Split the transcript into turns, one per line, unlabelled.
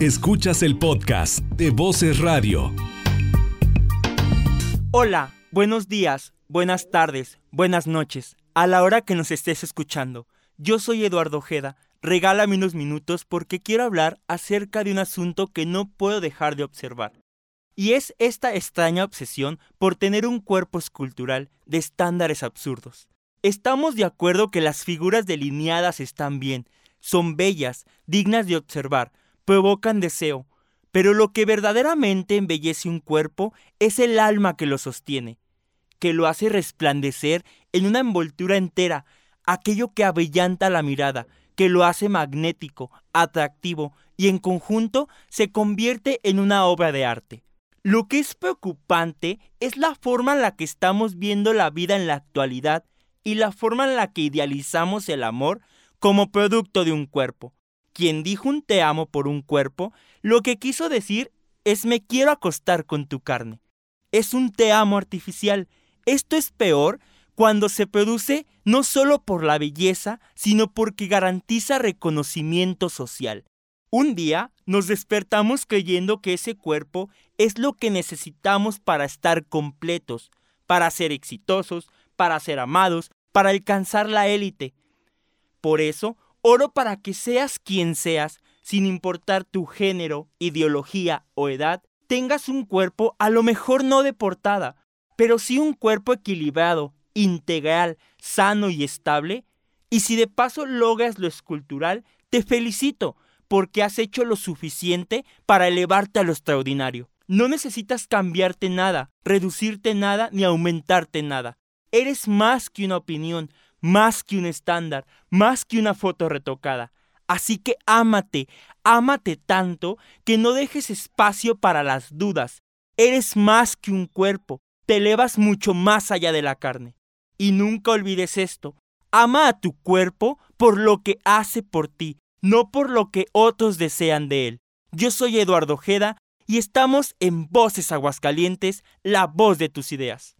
Escuchas el podcast de Voces Radio.
Hola, buenos días, buenas tardes, buenas noches, a la hora que nos estés escuchando. Yo soy Eduardo Ojeda. Regálame unos minutos porque quiero hablar acerca de un asunto que no puedo dejar de observar. Y es esta extraña obsesión por tener un cuerpo escultural de estándares absurdos. Estamos de acuerdo que las figuras delineadas están bien, son bellas, dignas de observar, provocan deseo, pero lo que verdaderamente embellece un cuerpo es el alma que lo sostiene, que lo hace resplandecer en una envoltura entera, aquello que avellanta la mirada, que lo hace magnético, atractivo y en conjunto se convierte en una obra de arte. Lo que es preocupante es la forma en la que estamos viendo la vida en la actualidad y la forma en la que idealizamos el amor como producto de un cuerpo. Quien dijo un te amo por un cuerpo, lo que quiso decir es me quiero acostar con tu carne. Es un te amo artificial. Esto es peor cuando se produce no solo por la belleza, sino porque garantiza reconocimiento social. Un día nos despertamos creyendo que ese cuerpo es lo que necesitamos para estar completos, para ser exitosos, para ser amados, para alcanzar la élite. Por eso, oro para que seas quien seas, sin importar tu género, ideología o edad, tengas un cuerpo a lo mejor no de portada, pero sí un cuerpo equilibrado, integral, sano y estable. Y si de paso logras lo escultural, te felicito, porque has hecho lo suficiente para elevarte a lo extraordinario. No necesitas cambiarte nada, reducirte nada ni aumentarte nada. Eres más que una opinión, más que un estándar, más que una foto retocada. Así que ámate, ámate tanto que no dejes espacio para las dudas. Eres más que un cuerpo, te elevas mucho más allá de la carne. Y nunca olvides esto, ama a tu cuerpo por lo que hace por ti, no por lo que otros desean de él. Yo soy Eduardo Ojeda y estamos en Voces Aguascalientes, la voz de tus ideas.